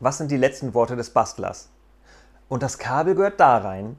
Was sind die letzten Worte des Bastlers? Und das Kabel gehört da rein